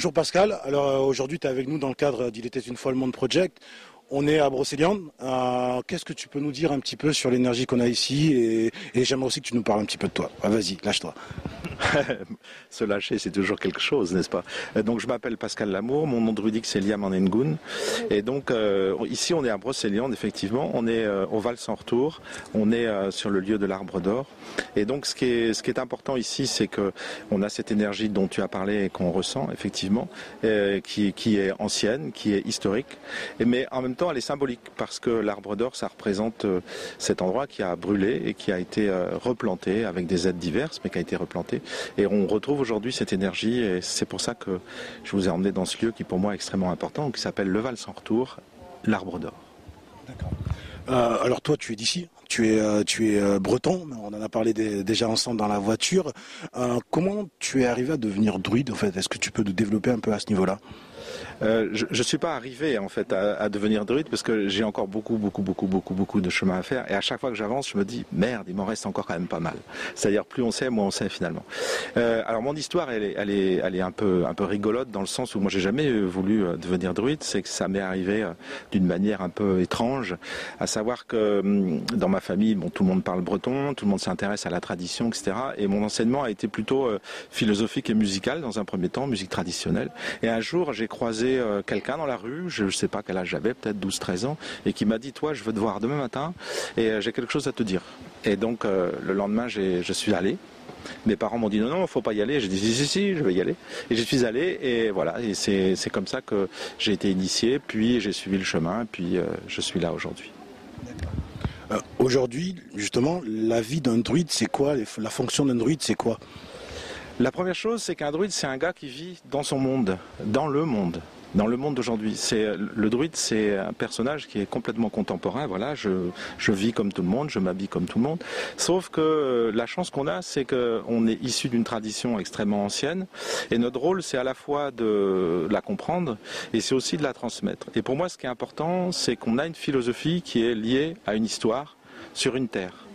bonjour Pascal. Alors euh, aujourd'hui tu es avec nous dans le cadre d'Il était une fois le monde project. On est à Brocéliande. Euh, Qu'est-ce que tu peux nous dire un petit peu sur l'énergie qu'on a ici? Et, j'aimerais aussi que tu nous parles un petit peu de toi. Vas-y, lâche-toi. Se lâcher, c'est toujours quelque chose, n'est-ce pas? Euh, Donc, je m'appelle Pascal Lamour. Mon nom druidique, c'est Liam Enengun. Et donc, euh, ici, on est à Brocéliande, effectivement. On est euh, au Val sans retour. On est euh, sur le lieu de l'Arbre d'Or. Et donc, ce qui est, ce qui est important ici, c'est que on a cette énergie dont tu as parlé et qu'on ressent, effectivement, euh, qui, qui est ancienne, qui est historique. Et, mais en même temps, elle est symbolique parce que l'Arbre d'Or, ça représente cet endroit qui a brûlé et qui a été replanté avec des aides diverses, mais qui a été replanté. Et on retrouve aujourd'hui cette énergie et c'est pour ça que je vous ai emmené dans ce lieu qui pour moi est extrêmement important, qui s'appelle Le Val sans retour, l'Arbre d'Or. Euh, alors toi, tu es d'ici, tu es, euh, tu es euh, breton, on en a parlé dé- déjà ensemble dans la voiture. Comment tu es arrivé à devenir druide en fait? Est-ce que tu peux nous développer un peu à ce niveau-là? Euh, je ne suis pas arrivé en fait à, devenir druide parce que j'ai encore beaucoup, beaucoup, beaucoup, beaucoup, beaucoup de chemin à faire. Et à chaque fois que j'avance, je me dis merde, il m'en reste encore quand même pas mal. C'est-à-dire plus on sait, moins on sait finalement. Euh, alors mon histoire, elle est, un peu, un peu rigolote dans le sens où moi j'ai jamais voulu euh, devenir druide. C'est que ça m'est arrivé d'une manière un peu étrange, à savoir que hum, dans ma famille, bon, tout le monde parle breton, tout le monde s'intéresse à la tradition, etc. Et mon enseignement a été plutôt philosophique et musical dans un premier temps, musique traditionnelle. Et un jour, j'ai croisé euh, quelqu'un dans la rue, je ne sais pas quel âge j'avais, peut-être 12-13 ans, et qui m'a dit, toi, je veux te voir demain matin, et euh, j'ai quelque chose à te dire. Et donc, euh, le lendemain, je suis allé. Mes parents m'ont dit non, non, faut pas y aller. J'ai dit si, si, si, je vais y aller. Et j'y suis allé, et voilà, et c'est comme ça que j'ai été initié, puis j'ai suivi le chemin, puis je suis là aujourd'hui. Euh, Aujourd'hui, justement, la vie d'un druide, c'est quoi? La fonction d'un druide, c'est quoi? La première chose, c'est qu'un druide, c'est un gars qui vit dans son monde, dans le monde, dans le monde d'aujourd'hui. C'est le druide, c'est un personnage qui est complètement contemporain. Voilà, je, je vis comme tout le monde, je m'habille comme tout le monde. Sauf que euh, la chance qu'on a, c'est qu'on est issu d'une tradition extrêmement ancienne, et notre rôle, c'est à la fois de la comprendre et c'est aussi de la transmettre. Et pour moi, ce qui est important, c'est qu'on a une philosophie qui est liée à une histoire sur une terre.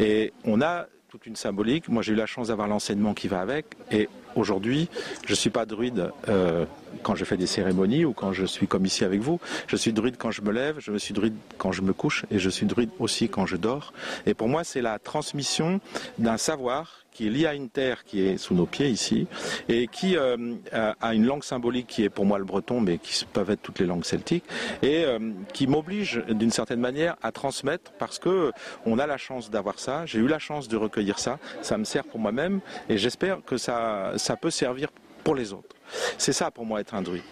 Et on a toute une symbolique. Moi, j'ai eu la chance d'avoir l'enseignement qui va avec. Et aujourd'hui, je ne suis pas druide euh, quand je fais des cérémonies ou quand je suis comme ici avec vous. Je suis druide quand je me lève, je suis druide quand je me couche et je suis druide aussi quand je dors. Et pour moi, c'est la transmission d'un savoir qui est lié à une terre qui est sous nos pieds ici et qui euh, a une langue symbolique qui est pour moi le breton, mais qui peuvent être toutes les langues celtiques et euh, qui m'oblige d'une certaine manière à transmettre parce que on a la chance d'avoir ça. J'ai eu la chance de recueillir ça. Ça me sert pour moi-même et j'espère que ça, ça peut servir pour les autres. C'est ça pour moi être un druide.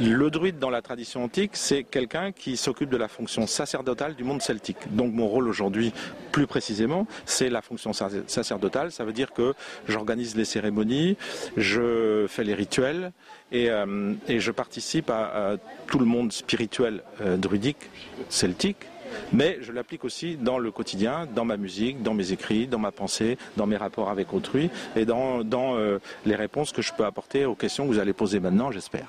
Le druide dans la tradition antique, c'est quelqu'un qui s'occupe de la fonction sacerdotale du monde celtique. Donc mon rôle aujourd'hui, plus précisément, c'est la fonction sac- sacerdotale. Ça veut dire que j'organise les cérémonies, je fais les rituels et, euh, je participe à, à tout le monde spirituel euh, druidique, celtique. Mais je l'applique aussi dans le quotidien, dans ma musique, dans mes écrits, dans ma pensée, dans mes rapports avec autrui et dans, dans euh, les réponses que je peux apporter aux questions que vous allez poser maintenant, j'espère.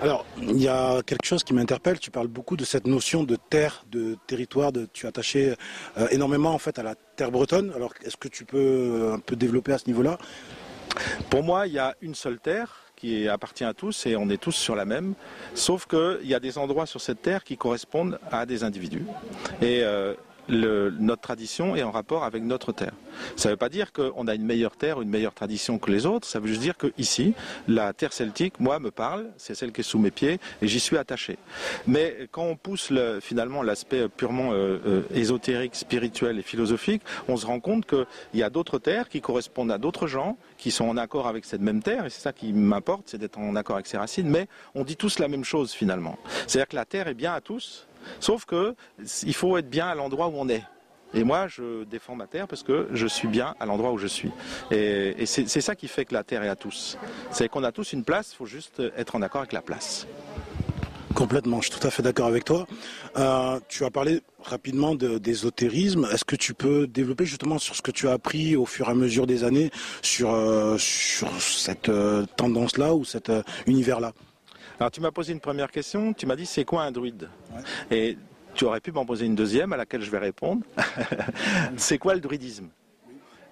Alors, il y a quelque chose qui m'interpelle. Tu parles beaucoup de cette notion de terre, de territoire. De, tu es attaché euh, énormément en fait à la terre bretonne. Alors, est-ce que tu peux euh, un peu développer à ce niveau-là? Pour moi, il y a une seule terre qui appartient à tous et on est tous sur la même, sauf qu'il y a des endroits sur cette terre qui correspondent à des individus. Et euh, le- notre tradition est en rapport avec notre terre. Ça ne veut pas dire qu'on a une meilleure terre, une meilleure tradition que les autres, ça veut juste dire que ici, la terre celtique, moi, me parle, c'est celle qui est sous mes pieds et j'y suis attaché. Mais quand on pousse le- finalement l'aspect purement euh, euh, ésotérique, spirituel et philosophique, on se rend compte qu'il y a d'autres terres qui correspondent à d'autres gens, qui sont en accord avec cette même terre, et c'est ça qui m'importe, c'est d'être en accord avec ses racines, mais on dit tous la même chose finalement. C'est-à-dire que la terre est bien à tous, sauf que il faut être bien à l'endroit où on est. Et moi, je défends ma terre parce que je suis bien à l'endroit où je suis. Et, c'est ça qui fait que la terre est à tous. C'est qu'on a tous une place, il faut juste être en accord avec la place. Complètement, je suis tout à fait d'accord avec toi. Euh, tu as parlé rapidement de- d'ésotérisme. Est-ce que tu peux développer justement sur ce que tu as appris au fur et à mesure des années sur, euh, sur cette euh, tendance-là ou cet univers-là? Alors tu m'as posé une première question, tu m'as dit c'est quoi un druide Et tu aurais pu m'en poser une deuxième à laquelle je vais répondre. c'est quoi le druidisme?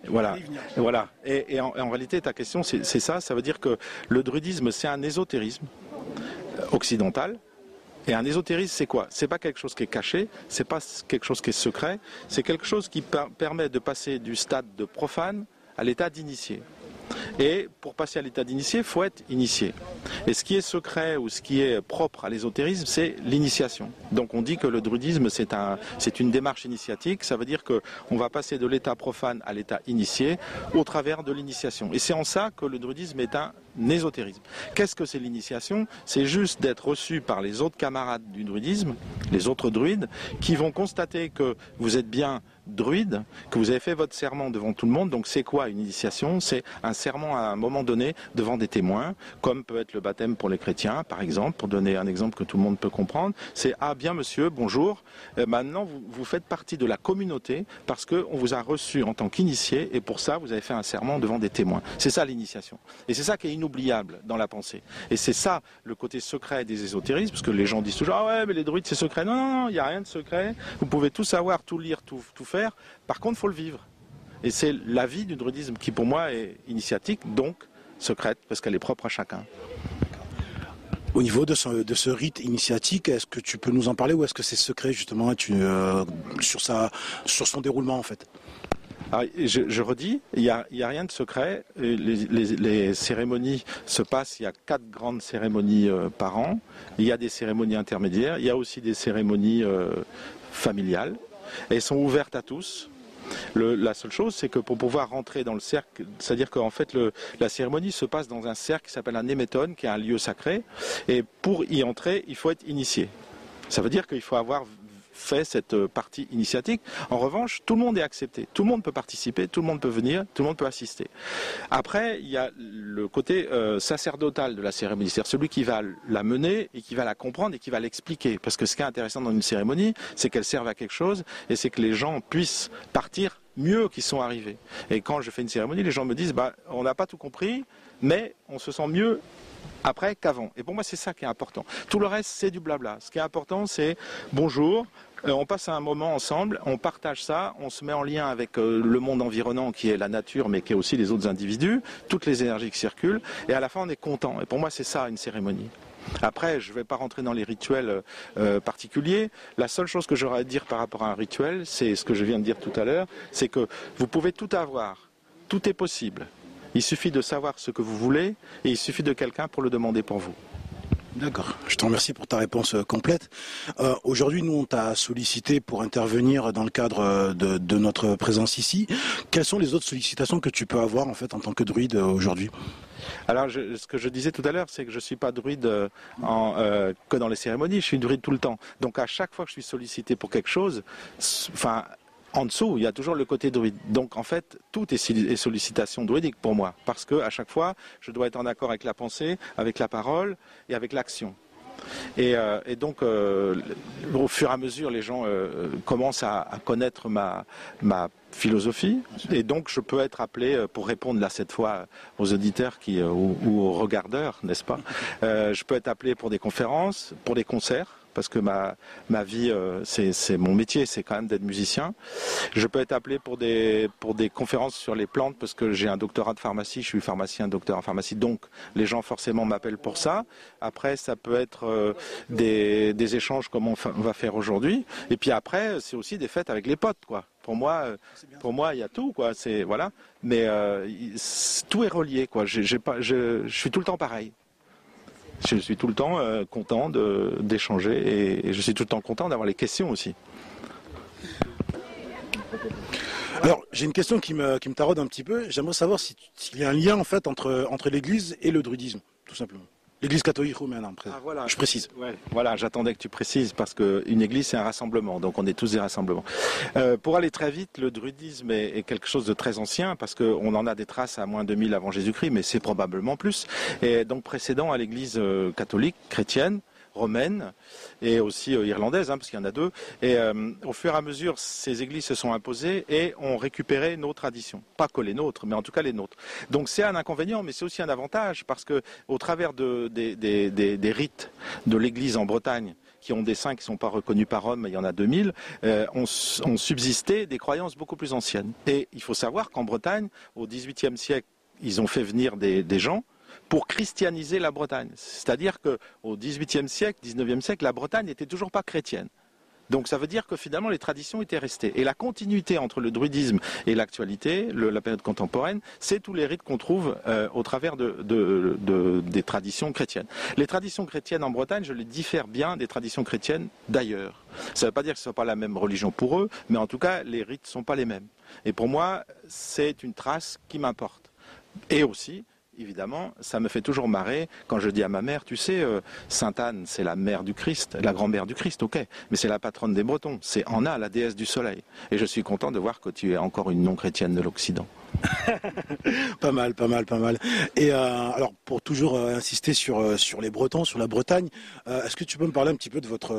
Voilà. voilà. Et, en, en, réalité, ta question, c'est ça. Ça veut dire que le druidisme, c'est un ésotérisme occidental. Et un ésotérisme, c'est quoi? C'est pas quelque chose qui est caché, c'est pas quelque chose qui est secret, c'est quelque chose qui permet de passer du stade de profane à l'état d'initié. Et pour passer à l'état d'initié, il faut être initié. Et ce qui est secret ou ce qui est propre à l'ésotérisme, c'est l'initiation. Donc on dit que le druidisme, c'est un, une démarche initiatique. Ça veut dire qu'on va passer de l'état profane à l'état initié au travers de l'initiation. Et c'est en ça que le druidisme est un ésotérisme. Qu'est-ce que c'est l'initiation? C'est juste d'être reçu par les autres camarades du druidisme, les autres druides, qui vont constater que vous êtes bien druide, que vous avez fait votre serment devant tout le monde. Donc c'est quoi une initiation? C'est un serment à un moment donné devant des témoins, comme peut être le baptême pour les chrétiens, par exemple, pour donner un exemple que tout le monde peut comprendre. C'est ah bien monsieur, bonjour. Euh, maintenant vous, vous, faites partie de la communauté parce qu'on vous a reçu en tant qu'initié et pour ça vous avez fait un serment devant des témoins. C'est ça l'initiation. Et c'est ça qui est inoubliable dans la pensée. Et c'est ça le côté secret des ésotérismes, parce que les gens disent toujours ah ouais mais les druides c'est secret. Non non non, il n'y a rien de secret. Vous pouvez tout savoir, tout lire, tout, tout faire. Par contre, il faut le vivre. Et c'est la vie du druidisme qui, pour moi, est initiatique, donc secrète, parce qu'elle est propre à chacun. Au niveau de ce, rite initiatique, est-ce que tu peux nous en parler ou est-ce que c'est secret justement euh, sur, sur son déroulement en fait? Je, redis, il n'y a, rien de secret. Les, cérémonies se passent, il y a quatre grandes cérémonies euh, par an. Il y a des cérémonies intermédiaires, il y a aussi des cérémonies euh, familiales elles sont ouvertes à tous. la seule chose, c'est que pour pouvoir rentrer dans le cercle, c'est-à-dire qu'en fait, la cérémonie se passe dans un cercle qui s'appelle un néméton, qui est un lieu sacré, et pour y entrer, il faut être initié. Ça veut dire qu'il faut avoir fait cette euh, partie initiatique. En revanche, tout le monde est accepté. Tout le monde peut participer, tout le monde peut venir, tout le monde peut assister. Après, il y a le côté euh, sacerdotal de la cérémonie, c'est-à-dire celui qui va la mener et qui va la comprendre et qui va l'expliquer. Parce que ce qui est intéressant dans une cérémonie, c'est qu'elle serve à quelque chose et c'est que les gens puissent partir mieux qu'ils sont arrivés. Et quand je fais une cérémonie, les gens me disent, bah, on n'a pas tout compris, mais on se sent mieux après qu'avant. Et pour moi, c'est ça qui est important. Tout le reste, c'est du blabla. Ce qui est important, c'est bonjour, euh, on passe un moment ensemble, on partage ça, on se met en lien avec euh, le monde environnant qui est la nature, mais qui est aussi les autres individus, toutes les énergies qui circulent, et à la fin, on est content. Et pour moi, c'est ça, une cérémonie. Après, je ne vais pas rentrer dans les rituels euh, particuliers. La seule chose que j'aurais à dire par rapport à un rituel, c'est ce que je viens de dire tout à l'heure, c'est que vous pouvez tout avoir, tout est possible. Il suffit de savoir ce que vous voulez et il suffit de quelqu'un pour le demander pour vous. D'accord. Je te remercie pour ta réponse euh, complète. Euh, aujourd'hui, nous, on t'a sollicité pour intervenir dans le cadre euh, de, notre présence ici. Quelles sont les autres sollicitations que tu peux avoir en fait en tant que druide aujourd'hui? Alors, ce que je disais tout à l'heure, c'est que je ne suis pas druide que dans les cérémonies, je suis druide tout le temps. Donc, à chaque fois que je suis sollicité pour quelque chose, enfin, en dessous, il y a toujours le côté druide. Donc en fait, tout est sollicitation druidique pour moi, parce que à chaque fois, je dois être en accord avec la pensée, avec la parole et avec l'action. Et, euh, donc, euh, au fur et à mesure, les gens euh, commencent à, connaître ma, philosophie, et donc je peux être appelé pour répondre là cette fois aux auditeurs ou aux regardeurs, n'est-ce pas Je peux être appelé pour des conférences, pour des concerts parce que ma, ma vie, euh, c'est mon métier, c'est quand même d'être musicien. Je peux être appelé pour des, pour des conférences sur les plantes parce que j'ai un doctorat de pharmacie, je suis pharmacien, docteur en pharmacie, donc les gens forcément m'appellent pour ça. Après, ça peut être euh, des, des échanges comme on, va faire aujourd'hui. Et puis après, c'est aussi des fêtes avec les potes, quoi. Pour moi, euh, pour moi, il y a tout, quoi. C'est voilà, mais tout est relié, quoi. J'ai pas, je, je suis tout le temps pareil je suis tout le temps euh, content d'échanger et, je suis tout le temps content d'avoir les questions aussi. Alors, j'ai une question qui me, qui taraude un petit peu. J'aimerais savoir s'il y a un lien en fait entre l'Église et le druidisme, tout simplement. L'église catholique roumaine. Ah, voilà. Je précise. Voilà, j'attendais que tu précises parce qu'une église c'est un rassemblement, donc on est tous des rassemblements. Euh, pour aller très vite, le druidisme est, quelque chose de très ancien parce qu'on en a des traces à moins de 2000 avant Jésus-Christ, mais c'est probablement plus. Et donc précédent à l'église euh, catholique chrétienne romaine et aussi euh, irlandaise, hein, parce qu'il y en a deux. Et euh, au fur et à mesure, ces églises se sont imposées et ont récupéré nos traditions. Pas que les nôtres, mais en tout cas les nôtres. Donc c'est un inconvénient, mais c'est aussi un avantage, parce que au travers de, des, rites de l'église en Bretagne, qui ont des saints qui ne sont pas reconnus par Rome, il y en a 2000, ont, subsisté des croyances beaucoup plus anciennes. Et il faut savoir qu'en Bretagne, au XVIIIe siècle, ils ont fait venir des, gens pour christianiser la Bretagne. C'est-à-dire qu'au XVIIIe siècle, XIXe siècle, la Bretagne n'était toujours pas chrétienne. Donc ça veut dire que finalement les traditions étaient restées. Et la continuité entre le druidisme et l'actualité, la période contemporaine, c'est tous les rites qu'on trouve euh, au travers des traditions chrétiennes. Les traditions chrétiennes en Bretagne, je les diffère bien des traditions chrétiennes d'ailleurs. Ça ne veut pas dire que ce ne soit pas la même religion pour eux, mais en tout cas les rites ne sont pas les mêmes. Et pour moi, c'est une trace qui m'importe. Et aussi, évidemment, ça me fait toujours marrer quand je dis à ma mère, tu sais, euh, Sainte Anne, c'est la mère du Christ, la grand-mère du Christ, ok, mais c'est la patronne des Bretons, c'est Anna, la déesse du soleil. Et je suis content de voir que tu es encore une non-chrétienne de l'Occident. pas mal, pas mal, pas mal. Et euh, alors, pour toujours euh, insister sur, sur les Bretons, sur la Bretagne, est-ce que tu peux me parler un petit peu de votre,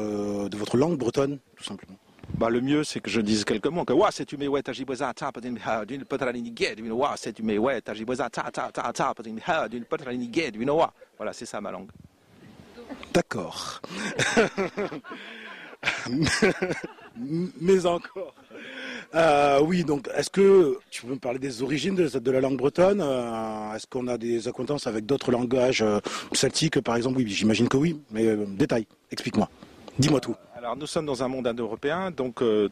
de votre langue bretonne, tout simplement? Bah, le mieux, c'est que je dise quelques mots. Que, c'est tu tajiboza ta ha d'une patranini gued, d'une wa, c'est tu ouais ta ta ta ta d'une patranini gued, d'une wa. Voilà, c'est ça ma langue. D'accord. Mais encore. Euh, oui, donc est-ce que tu peux me parler des origines de, la langue bretonne euh, Est-ce qu'on a des acquaintances avec d'autres langages euh, celtiques, par exemple? Oui, j'imagine que oui, mais détail, explique-moi. Dis-moi tout. Nous sommes dans un monde indo-européen, donc euh,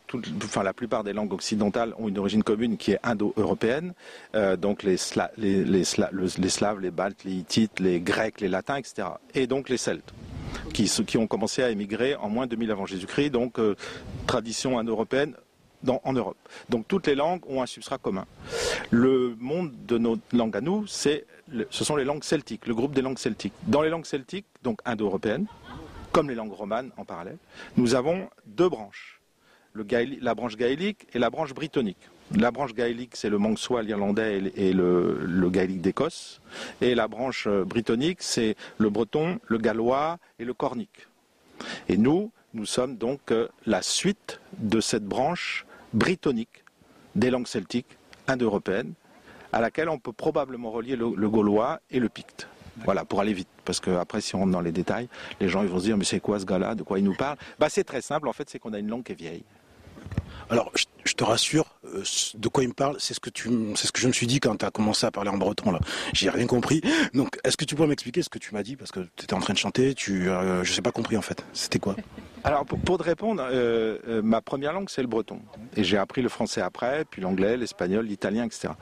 la plupart des langues occidentales ont une origine commune qui est indo-européenne. Euh, donc les, Slaves, les Baltes, les Hittites, les Grecs, les Latins, etc. Et donc les Celtes. Qui, ont commencé à émigrer en moins de 2000 avant Jésus-Christ, donc euh, tradition indo-européenne en Europe. Donc toutes les langues ont un substrat commun. Le monde de nos langues à nous, ce sont les langues celtiques, le groupe des langues celtiques. Dans les langues celtiques, donc indo-européennes, comme les langues romanes en parallèle, nous avons deux branches, la branche gaélique et la branche brittonique. La branche gaélique, c'est le manxois, l'irlandais et le, gaélique d'Écosse. Et la branche euh, brittonique, c'est le breton, le gallois et le cornique. Et nous, nous sommes donc euh, la suite de cette branche brittonique des langues celtiques indo-européennes, à laquelle on peut probablement relier le gaulois et le picte. Voilà, pour aller vite. Parce que après, si on rentre dans les détails, les gens ils vont se dire mais c'est quoi ce gars-là? De quoi il nous parle? Bah c'est très simple. En fait, c'est qu'on a une langue qui est vieille. Alors, je, te rassure, euh, de quoi il me parle, c'est ce que c'est ce que je me suis dit quand tu as commencé à parler en breton là. J'ai rien compris. Donc, est-ce que tu pourrais m'expliquer ce que tu m'as dit? Parce que tu étais en train de chanter, tu, euh, je sais pas compris en fait. C'était quoi? Alors, pour, te répondre, euh, ma première langue c'est le breton et j'ai appris le français après, puis l'anglais, l'espagnol, l'italien, etc.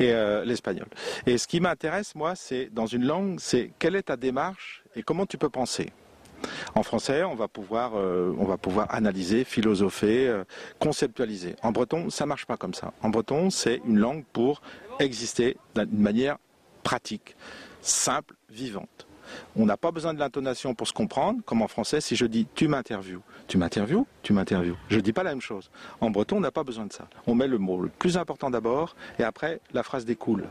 Et l'espagnol. Et ce qui m'intéresse moi, c'est dans une langue, c'est quelle est ta démarche et comment tu peux penser? En français, on va pouvoir, euh, analyser, philosopher, euh, conceptualiser. En breton, ça marche pas comme ça. En breton, c'est une langue pour exister d'une manière pratique, simple, vivante. On n'a pas besoin de l'intonation pour se comprendre, comme en français, si je dis tu m'interviews. Tu m'interviews? Tu m'interviews. Je ne dis pas la même chose. En breton, on n'a pas besoin de ça. On met le mot le plus important d'abord, et après, la phrase découle.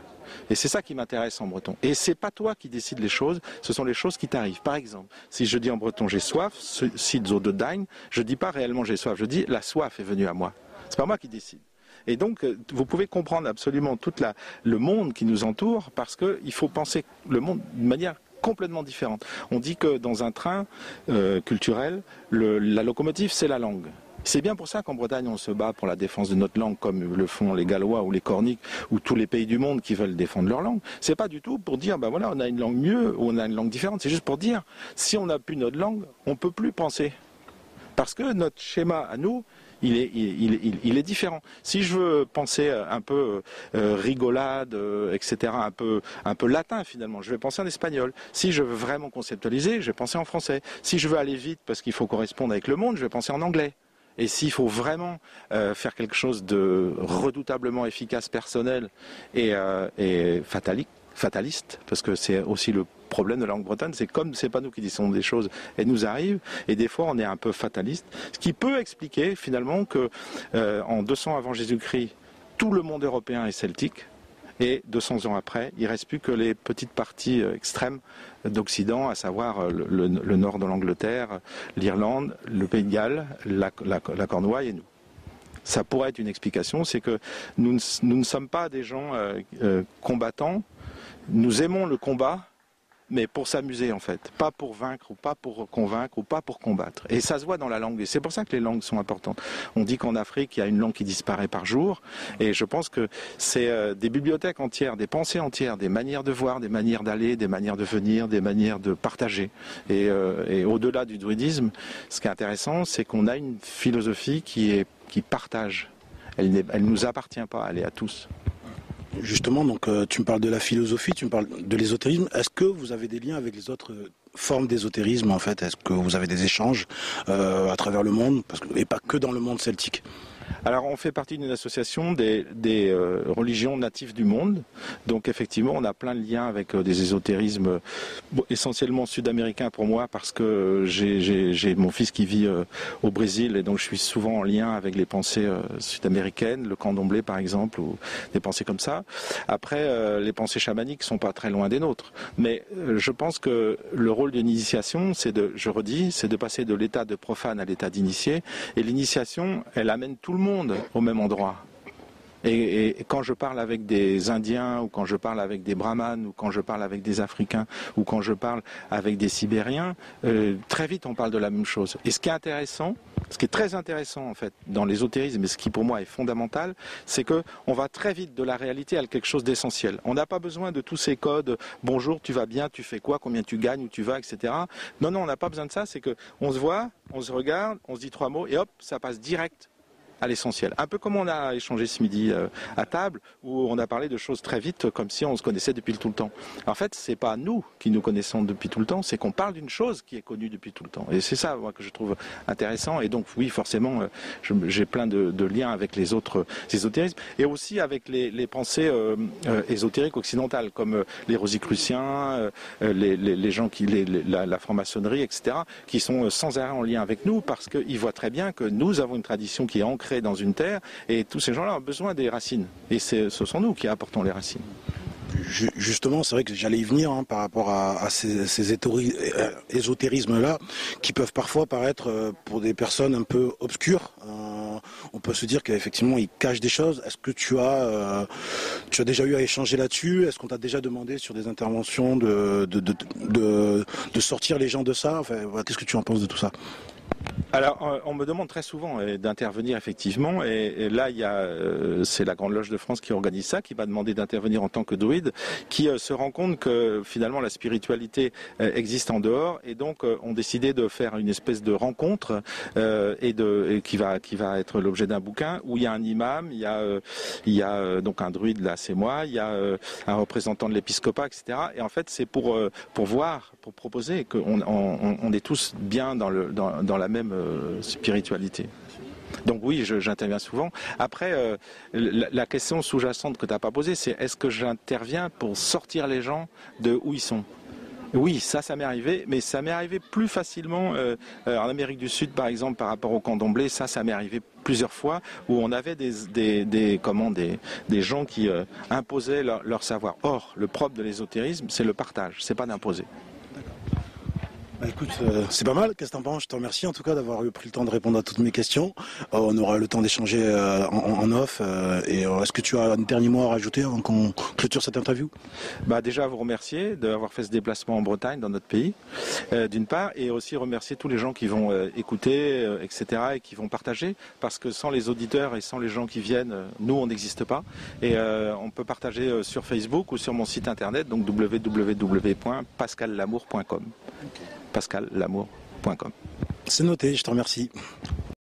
Et c'est ça qui m'intéresse en breton. Et c'est pas toi qui décides les choses, ce sont les choses qui t'arrivent. Par exemple, si je dis en breton j'ai soif, si de dagne, je dis pas réellement j'ai soif, je dis la soif est venue à moi. C'est pas moi qui décide. Et donc, euh, vous pouvez comprendre absolument tout le monde qui nous entoure parce qu'il faut penser le monde d'une manière complètement différente. On dit que dans un train euh, culturel, la locomotive, c'est la langue. C'est bien pour ça qu'en Bretagne, on se bat pour la défense de notre langue, comme le font les Gallois ou les Corniques ou tous les pays du monde qui veulent défendre leur langue. C'est pas du tout pour dire, ben voilà, on a une langue mieux ou on a une langue différente. C'est juste pour dire, si on n'a plus notre langue, on peut plus penser. Parce que notre schéma à nous, il est, il, est différent. Si je veux penser un peu euh, rigolade, euh, etc., un peu, un peu latin finalement, je vais penser en espagnol. Si je veux vraiment conceptualiser, je vais penser en français. Si je veux aller vite parce qu'il faut correspondre avec le monde, je vais penser en anglais. Et s'il faut vraiment euh, faire quelque chose de redoutablement efficace, personnel et, et fataliste, parce que c'est aussi le problème de la langue bretonne, c'est comme c'est pas nous qui disons des choses, elles nous arrivent, et des fois on est un peu fataliste, ce qui peut expliquer finalement que euh, en 200 avant Jésus-Christ, tout le monde européen est celtique, et 200 ans après, il reste plus que les petites parties euh, extrêmes d'Occident, à savoir euh, le, nord de l'Angleterre, l'Irlande, le Pays de Galles, la, Cornouaille et nous. Ça pourrait être une explication, c'est que nous, ne sommes pas des gens combattants, nous aimons le combat, mais pour s'amuser en fait, pas pour vaincre ou pas pour convaincre ou pas pour combattre. Et ça se voit dans la langue. Et c'est pour ça que les langues sont importantes. On dit qu'en Afrique, il y a une langue qui disparaît par jour. Et je pense que c'est euh, des bibliothèques entières, des pensées entières, des manières de voir, des manières d'aller, des manières de venir, des manières de partager. Et, euh, au-delà du druidisme, ce qui est intéressant, c'est qu'on a une philosophie qui, partage. Elle ne nous appartient pas, elle est à tous. Justement, donc euh, tu me parles de la philosophie, tu me parles de l'ésotérisme. Est-ce que vous avez des liens avec les autres formes d'ésotérisme en fait? Est-ce que vous avez des échanges euh, à travers le monde? Et pas que dans le monde celtique alors on fait partie d'une association des, euh, religions natives du monde. Donc effectivement on a plein de liens avec euh, des ésotérismes essentiellement sud-américains pour moi parce que j'ai mon fils qui vit euh, au Brésil et donc je suis souvent en lien avec les pensées sud-américaines, le candomblé par exemple ou des pensées comme ça. Après les pensées chamaniques sont pas très loin des nôtres. Mais je pense que le rôle d'une initiation c'est de, je redis, c'est de passer de l'état de profane à l'état d'initié et l'initiation elle amène tout monde au même endroit. Et, quand je parle avec des Indiens, ou quand je parle avec des Brahmanes, ou quand je parle avec des Africains, ou quand je parle avec des Sibériens, euh, très vite on parle de la même chose. Et ce qui est intéressant, ce qui est très intéressant en fait dans l'ésotérisme, et ce qui pour moi est fondamental, c'est que on va très vite de la réalité à quelque chose d'essentiel. On n'a pas besoin de tous ces codes. Bonjour, tu vas bien, tu fais quoi, combien tu gagnes, où tu vas, etc. Non, non, on n'a pas besoin de ça. C'est que on se voit, on se regarde, on se dit trois mots, et hop, ça passe direct à l'essentiel. Un peu comme on a échangé ce midi euh, à table, où on a parlé de choses très vite, comme si on se connaissait depuis tout le temps. En fait, c'est pas nous qui nous connaissons depuis tout le temps, c'est qu'on parle d'une chose qui est connue depuis tout le temps. Et c'est ça, que je trouve intéressant. Et donc, oui, forcément, euh, j'ai plein de, liens avec les autres ésotérismes, et aussi avec les, pensées euh, ésotériques occidentales, comme les rosicruciens, les, gens qui, la, la franc-maçonnerie, etc., qui sont sans arrêt en lien avec nous, parce qu'ils voient très bien que nous avons une tradition qui est ancrée dans une terre, et tous ces gens-là ont besoin des racines. Et ce sont nous qui apportons les racines. Justement, c'est vrai que j'allais y venir hein, par rapport à, ces, euh, ésotérismes-là, qui peuvent parfois paraître euh, pour des personnes un peu obscures. Euh, on peut se dire qu'effectivement, ils cachent des choses. Est-ce que tu as, tu as déjà eu à échanger là-dessus? Est-ce qu'on t'a déjà demandé sur des interventions de, de, sortir les gens de ça? Qu'est-ce que tu en penses de tout ça? Alors, euh, on me demande très souvent euh, d'intervenir effectivement, et, là, il y a, euh, c'est la Grande Loge de France qui organise ça, qui m'a demandé d'intervenir en tant que druide, qui se rend compte que finalement la spiritualité existe en dehors, et donc ont décidé de faire une espèce de rencontre et de qui va qui va être l'objet d'un bouquin où il y a un imam, il y a donc un druide là, c'est moi, il y a un représentant de l'épiscopat, etc. Et en fait, c'est pour voir, pour proposer qu'on on, est tous bien dans le dans, la même spiritualité. Donc oui, j'interviens souvent. Après, euh, la, question sous-jacente que tu n'as pas posée, c'est est-ce que j'interviens pour sortir les gens de où ils sont? Oui, ça, ça m'est arrivé, mais ça m'est arrivé plus facilement euh, en Amérique du Sud, par exemple, par rapport au candomblé. Ça, ça m'est arrivé plusieurs fois où on avait des, des, des comment, des, des gens qui imposaient leur, leur, savoir. Or, le propre de l'ésotérisme, c'est le partage, c'est pas d'imposer. Bah, écoute, euh, c'est pas mal. Qu'est-ce que t'en penses? Je te remercie en tout cas d'avoir pris le temps de répondre à toutes mes questions. Euh, on aura le temps d'échanger euh, en, off. et est-ce que tu as un dernier mot à rajouter avant qu'on clôture cette interview? Bah déjà vous remercier d'avoir fait ce déplacement en Bretagne, dans notre pays, d'une part, et aussi remercier tous les gens qui vont écouter, etc., et qui vont partager, parce que sans les auditeurs et sans les gens qui viennent, nous on n'existe pas. Et on peut partager sur Facebook ou sur mon site internet, donc www.pascallamour.com pascallamour.com. C'est noté, je te remercie.